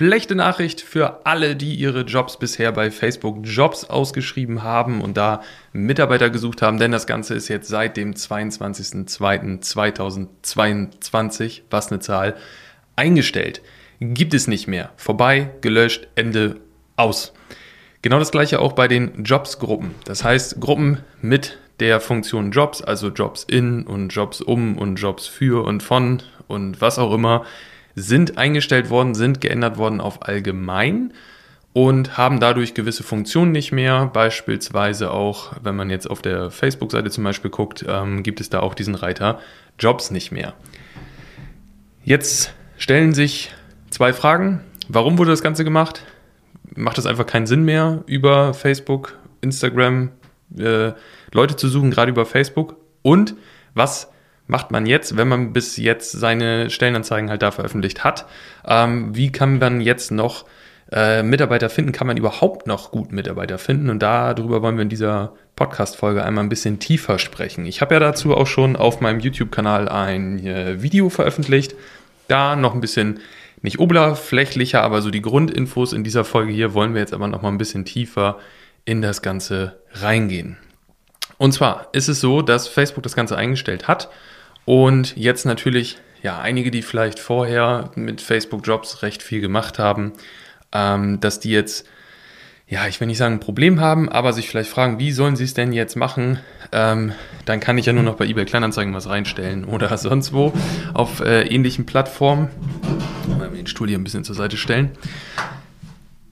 schlechte Nachricht für alle, die ihre Jobs bisher bei Facebook Jobs ausgeschrieben haben und da Mitarbeiter gesucht haben, denn das Ganze ist jetzt seit dem 22.02.2022, was eine Zahl, eingestellt. Gibt es nicht mehr. Vorbei, gelöscht, Ende, aus. Genau das gleiche auch bei den Jobs-Gruppen. Das heißt, Gruppen mit der Funktion Jobs, also Jobs in und Jobs um und Jobs für und von und was auch immer, sind eingestellt worden, sind geändert worden auf allgemein und haben dadurch gewisse Funktionen nicht mehr. Beispielsweise auch, wenn man jetzt auf der Facebook-Seite zum Beispiel guckt, ähm, gibt es da auch diesen Reiter Jobs nicht mehr. Jetzt stellen sich zwei Fragen. Warum wurde das Ganze gemacht? Macht es einfach keinen Sinn mehr, über Facebook, Instagram äh, Leute zu suchen, gerade über Facebook? Und was macht man jetzt, wenn man bis jetzt seine Stellenanzeigen halt da veröffentlicht hat? Ähm, wie kann man jetzt noch äh, Mitarbeiter finden? Kann man überhaupt noch gut Mitarbeiter finden? Und darüber wollen wir in dieser Podcast-Folge einmal ein bisschen tiefer sprechen. Ich habe ja dazu auch schon auf meinem YouTube-Kanal ein äh, Video veröffentlicht. Da noch ein bisschen nicht oberflächlicher, aber so die Grundinfos in dieser Folge hier wollen wir jetzt aber noch mal ein bisschen tiefer in das Ganze reingehen. Und zwar ist es so, dass Facebook das Ganze eingestellt hat und jetzt natürlich, ja, einige, die vielleicht vorher mit Facebook Jobs recht viel gemacht haben, ähm, dass die jetzt, ja, ich will nicht sagen ein Problem haben, aber sich vielleicht fragen, wie sollen sie es denn jetzt machen? Ähm, dann kann ich ja nur noch bei eBay Kleinanzeigen was reinstellen oder sonst wo auf äh, ähnlichen Plattformen. Mal den Stuhl hier ein bisschen zur Seite stellen.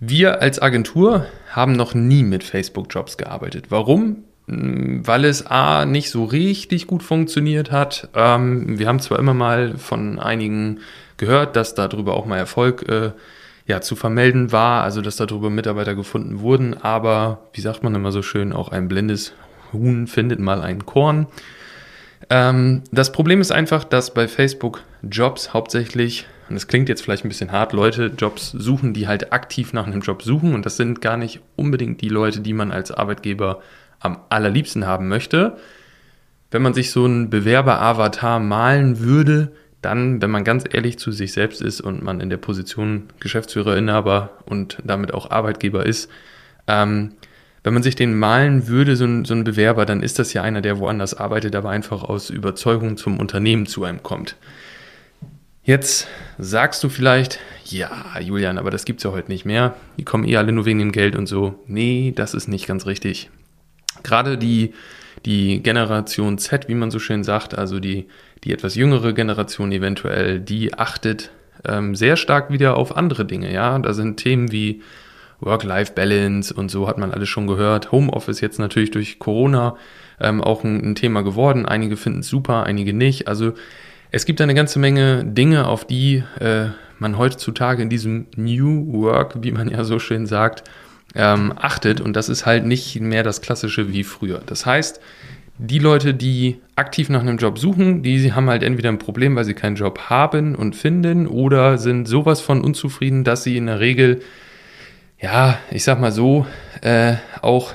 Wir als Agentur haben noch nie mit Facebook Jobs gearbeitet. Warum? Weil es A nicht so richtig gut funktioniert hat. Ähm, wir haben zwar immer mal von einigen gehört, dass darüber auch mal Erfolg äh, ja, zu vermelden war, also dass darüber Mitarbeiter gefunden wurden, aber wie sagt man immer so schön, auch ein blindes Huhn findet mal ein Korn. Ähm, das Problem ist einfach, dass bei Facebook Jobs hauptsächlich, und das klingt jetzt vielleicht ein bisschen hart, Leute Jobs suchen, die halt aktiv nach einem Job suchen und das sind gar nicht unbedingt die Leute, die man als Arbeitgeber am allerliebsten haben möchte. Wenn man sich so einen Bewerber-Avatar malen würde, dann, wenn man ganz ehrlich zu sich selbst ist und man in der Position Geschäftsführer, Inhaber und damit auch Arbeitgeber ist, ähm, wenn man sich den malen würde, so ein, so ein Bewerber, dann ist das ja einer, der woanders arbeitet, aber einfach aus Überzeugung zum Unternehmen zu einem kommt. Jetzt sagst du vielleicht, ja, Julian, aber das gibt's ja heute nicht mehr. Die kommen eh alle nur wegen dem Geld und so. Nee, das ist nicht ganz richtig gerade die, die Generation Z, wie man so schön sagt, also die, die etwas jüngere Generation eventuell, die achtet ähm, sehr stark wieder auf andere Dinge. Ja, da sind Themen wie Work-Life-Balance und so hat man alles schon gehört. Homeoffice jetzt natürlich durch Corona ähm, auch ein, ein, Thema geworden. Einige finden es super, einige nicht. Also es gibt eine ganze Menge Dinge, auf die äh, man heutzutage in diesem New Work, wie man ja so schön sagt, ähm, achtet. Und das ist halt nicht mehr das Klassische wie früher. Das heißt, die Leute, die aktiv nach einem Job suchen, die haben halt entweder ein Problem, weil sie keinen Job haben und finden oder sind sowas von unzufrieden, dass sie in der Regel, ja, ich sag mal so, äh, auch,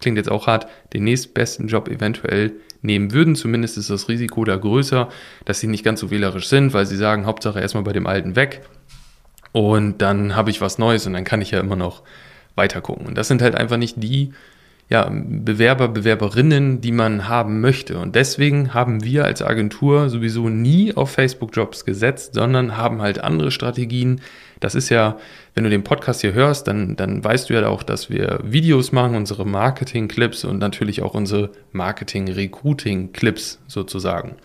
klingt jetzt auch hart, den nächstbesten Job eventuell nehmen würden. Zumindest ist das Risiko da größer, dass sie nicht ganz so wählerisch sind, weil sie sagen, Hauptsache erstmal bei dem Alten weg und dann habe ich was Neues und dann kann ich ja immer noch weiter gucken. Und das sind halt einfach nicht die ja, Bewerber, Bewerberinnen, die man haben möchte. Und deswegen haben wir als Agentur sowieso nie auf Facebook-Jobs gesetzt, sondern haben halt andere Strategien. Das ist ja, wenn du den Podcast hier hörst, dann, dann weißt du ja auch, dass wir Videos machen, unsere Marketing-Clips und natürlich auch unsere Marketing-Recruiting-Clips sozusagen.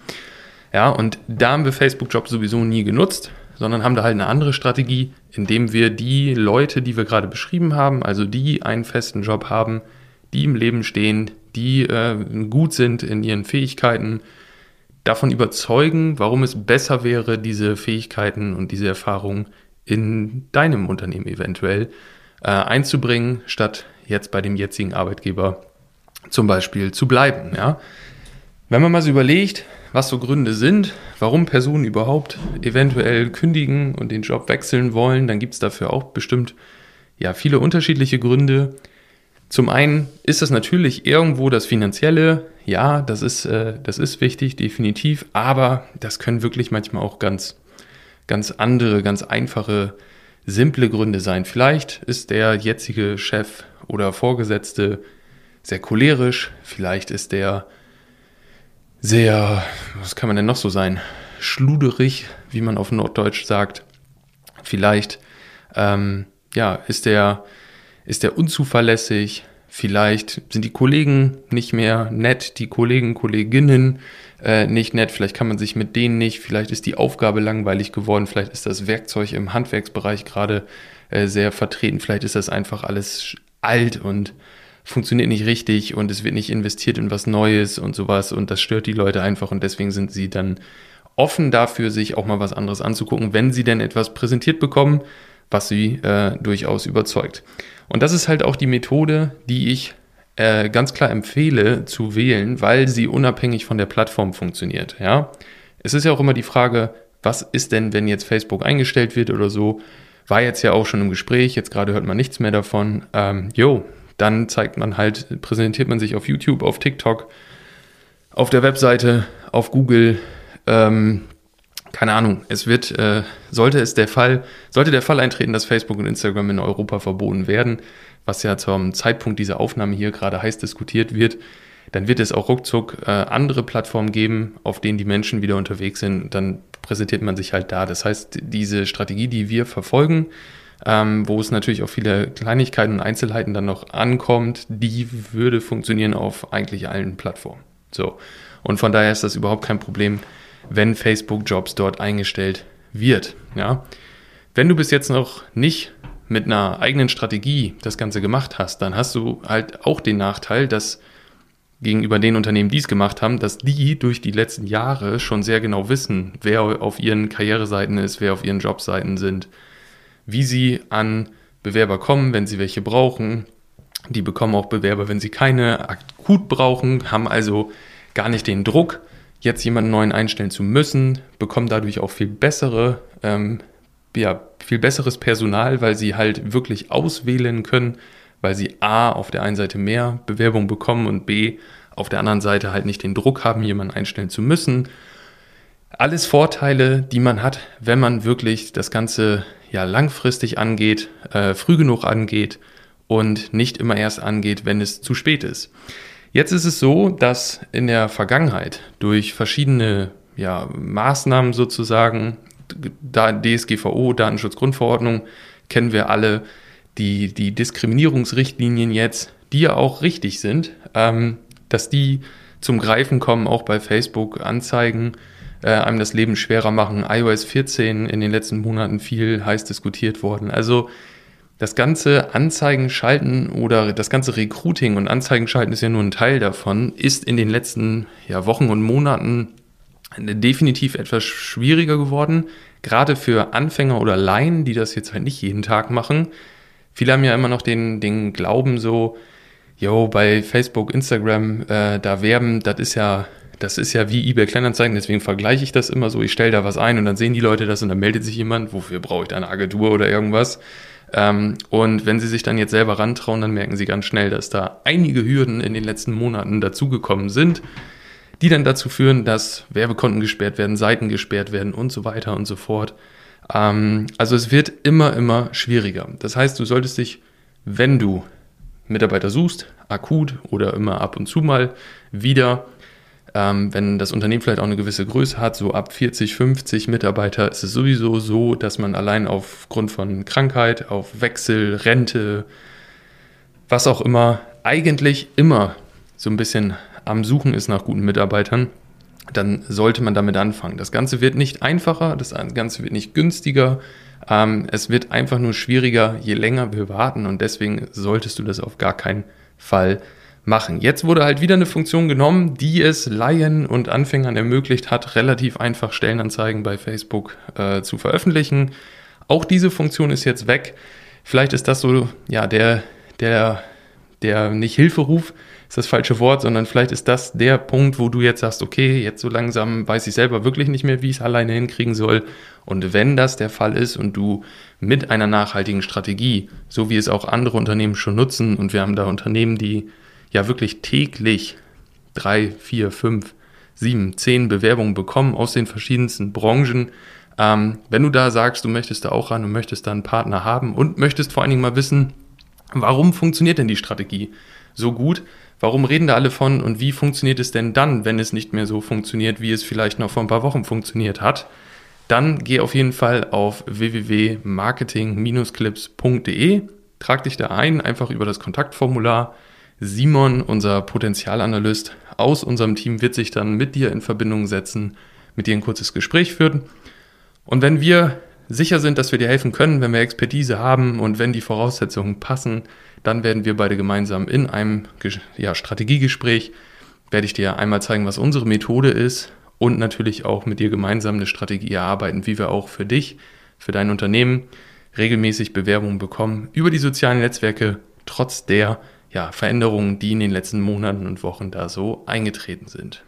Ja, und da haben wir Facebook-Jobs sowieso nie genutzt, sondern haben da halt eine andere Strategie, indem wir die Leute, die wir gerade beschrieben haben, also die einen festen Job haben, die im Leben stehen, die äh, gut sind in ihren Fähigkeiten, davon überzeugen, warum es besser wäre, diese Fähigkeiten und diese Erfahrungen in deinem Unternehmen eventuell äh, einzubringen, statt jetzt bei dem jetzigen Arbeitgeber zum Beispiel zu bleiben. Ja? Wenn man mal so überlegt, was so Gründe sind, warum Personen überhaupt eventuell kündigen und den Job wechseln wollen, dann gibt es dafür auch bestimmt ja viele unterschiedliche Gründe. Zum einen ist das natürlich irgendwo das Finanzielle, ja, das ist, äh, das ist wichtig, definitiv, aber das können wirklich manchmal auch ganz, ganz andere, ganz einfache simple Gründe sein. Vielleicht ist der jetzige Chef oder Vorgesetzte sehr cholerisch, vielleicht ist der sehr, was kann man denn noch so sein, schluderig, wie man auf Norddeutsch sagt. Vielleicht ähm, ja, ist der, ist der unzuverlässig, vielleicht sind die Kollegen nicht mehr nett, die Kollegen, Kolleginnen äh, nicht nett, vielleicht kann man sich mit denen nicht, vielleicht ist die Aufgabe langweilig geworden, vielleicht ist das Werkzeug im Handwerksbereich gerade äh, sehr vertreten, vielleicht ist das einfach alles alt und funktioniert nicht richtig und es wird nicht investiert in was Neues und sowas und das stört die Leute einfach und deswegen sind sie dann offen dafür, sich auch mal was anderes anzugucken, wenn sie denn etwas präsentiert bekommen, was sie äh, durchaus überzeugt. Und das ist halt auch die Methode, die ich äh, ganz klar empfehle zu wählen, weil sie unabhängig von der Plattform funktioniert. Ja, es ist ja auch immer die Frage, was ist denn, wenn jetzt Facebook eingestellt wird oder so? War jetzt ja auch schon im Gespräch, jetzt gerade hört man nichts mehr davon. Ähm, jo, dann zeigt man halt, präsentiert man sich auf YouTube, auf TikTok, auf der Webseite, auf Google. Ähm, keine Ahnung, es wird, äh, sollte es der Fall, sollte der Fall eintreten, dass Facebook und Instagram in Europa verboten werden, was ja zum Zeitpunkt dieser Aufnahme hier gerade heiß diskutiert wird, dann wird es auch ruckzuck äh, andere Plattformen geben, auf denen die Menschen wieder unterwegs sind. Dann präsentiert man sich halt da. Das heißt, diese Strategie, die wir verfolgen, ähm, wo es natürlich auch viele Kleinigkeiten und Einzelheiten dann noch ankommt, die würde funktionieren auf eigentlich allen Plattformen. So. Und von daher ist das überhaupt kein Problem, wenn Facebook Jobs dort eingestellt wird. Ja. Wenn du bis jetzt noch nicht mit einer eigenen Strategie das Ganze gemacht hast, dann hast du halt auch den Nachteil, dass gegenüber den Unternehmen, die es gemacht haben, dass die durch die letzten Jahre schon sehr genau wissen, wer auf ihren Karriereseiten ist, wer auf ihren Jobseiten sind, wie sie an Bewerber kommen, wenn sie welche brauchen. Die bekommen auch Bewerber, wenn sie keine akut brauchen, haben also gar nicht den Druck, jetzt jemanden neuen einstellen zu müssen, bekommen dadurch auch viel bessere, ähm, ja, viel besseres Personal, weil sie halt wirklich auswählen können, weil sie A auf der einen Seite mehr Bewerbung bekommen und B auf der anderen Seite halt nicht den Druck haben, jemanden einstellen zu müssen. Alles Vorteile, die man hat, wenn man wirklich das Ganze ja langfristig angeht, äh, früh genug angeht und nicht immer erst angeht, wenn es zu spät ist. Jetzt ist es so, dass in der Vergangenheit durch verschiedene ja, Maßnahmen sozusagen, DSGVO, Datenschutzgrundverordnung, kennen wir alle, die, die Diskriminierungsrichtlinien jetzt, die ja auch richtig sind, ähm, dass die zum Greifen kommen, auch bei Facebook Anzeigen, äh, einem das Leben schwerer machen. iOS 14 in den letzten Monaten viel heiß diskutiert worden. Also das ganze Anzeigen schalten oder das ganze Recruiting und Anzeigen schalten ist ja nur ein Teil davon, ist in den letzten ja, Wochen und Monaten definitiv etwas schwieriger geworden. Gerade für Anfänger oder Laien, die das jetzt halt nicht jeden Tag machen. Viele haben ja immer noch den, den Glauben so, yo, bei Facebook, Instagram, äh, da werben, das ist ja, das ist ja wie eBay Kleinanzeigen, deswegen vergleiche ich das immer so, ich stelle da was ein und dann sehen die Leute das und dann meldet sich jemand, wofür brauche ich da eine Agentur oder irgendwas. Ähm, und wenn sie sich dann jetzt selber rantrauen, dann merken sie ganz schnell, dass da einige Hürden in den letzten Monaten dazugekommen sind, die dann dazu führen, dass Werbekonten gesperrt werden, Seiten gesperrt werden und so weiter und so fort. Ähm, also es wird immer, immer schwieriger. Das heißt, du solltest dich, wenn du Mitarbeiter suchst, akut oder immer ab und zu mal wieder ähm, wenn das Unternehmen vielleicht auch eine gewisse Größe hat, so ab 40, 50 Mitarbeiter, ist es sowieso so, dass man allein aufgrund von Krankheit, auf Wechsel, Rente, was auch immer, eigentlich immer so ein bisschen am Suchen ist nach guten Mitarbeitern, dann sollte man damit anfangen. Das Ganze wird nicht einfacher, das Ganze wird nicht günstiger. Ähm, es wird einfach nur schwieriger, je länger wir warten und deswegen solltest du das auf gar keinen Fall machen. Jetzt wurde halt wieder eine Funktion genommen, die es Laien und Anfängern ermöglicht hat, relativ einfach Stellenanzeigen bei Facebook äh, zu veröffentlichen. Auch diese Funktion ist jetzt weg. Vielleicht ist das so, ja, der, der, der nicht Hilferuf ist das falsche Wort, sondern vielleicht ist das der Punkt, wo du jetzt sagst, okay, jetzt so langsam weiß ich selber wirklich nicht mehr, wie ich es alleine hinkriegen soll. Und wenn das der Fall ist und du mit einer nachhaltigen Strategie, so wie es auch andere Unternehmen schon nutzen, und wir haben da Unternehmen, die ja wirklich täglich drei, vier, fünf, sieben, zehn Bewerbungen bekommen aus den verschiedensten Branchen, Ähm, wenn du da sagst, du möchtest da auch ran und möchtest da einen Partner haben und möchtest vor allen Dingen mal wissen, warum funktioniert denn die Strategie so gut? Warum reden da alle von und wie funktioniert es denn dann, wenn es nicht mehr so funktioniert, wie es vielleicht noch vor ein paar Wochen funktioniert hat? Dann geh auf jeden Fall auf www.marketing-clips.de, trag dich da ein, einfach über das Kontaktformular. Simon, unser Potenzialanalyst aus unserem Team, wird sich dann mit dir in Verbindung setzen, mit dir ein kurzes Gespräch führen. Und wenn wir sicher sind, dass wir dir helfen können, wenn wir Expertise haben und wenn die Voraussetzungen passen, dann werden wir beide gemeinsam in einem ja, Strategiegespräch, werde ich dir einmal zeigen, was unsere Methode ist und natürlich auch mit dir gemeinsam eine Strategie erarbeiten, wie wir auch für dich, für dein Unternehmen regelmäßig Bewerbungen bekommen über die sozialen Netzwerke, trotz der ja, Veränderungen, die in den letzten Monaten und Wochen da so eingetreten sind.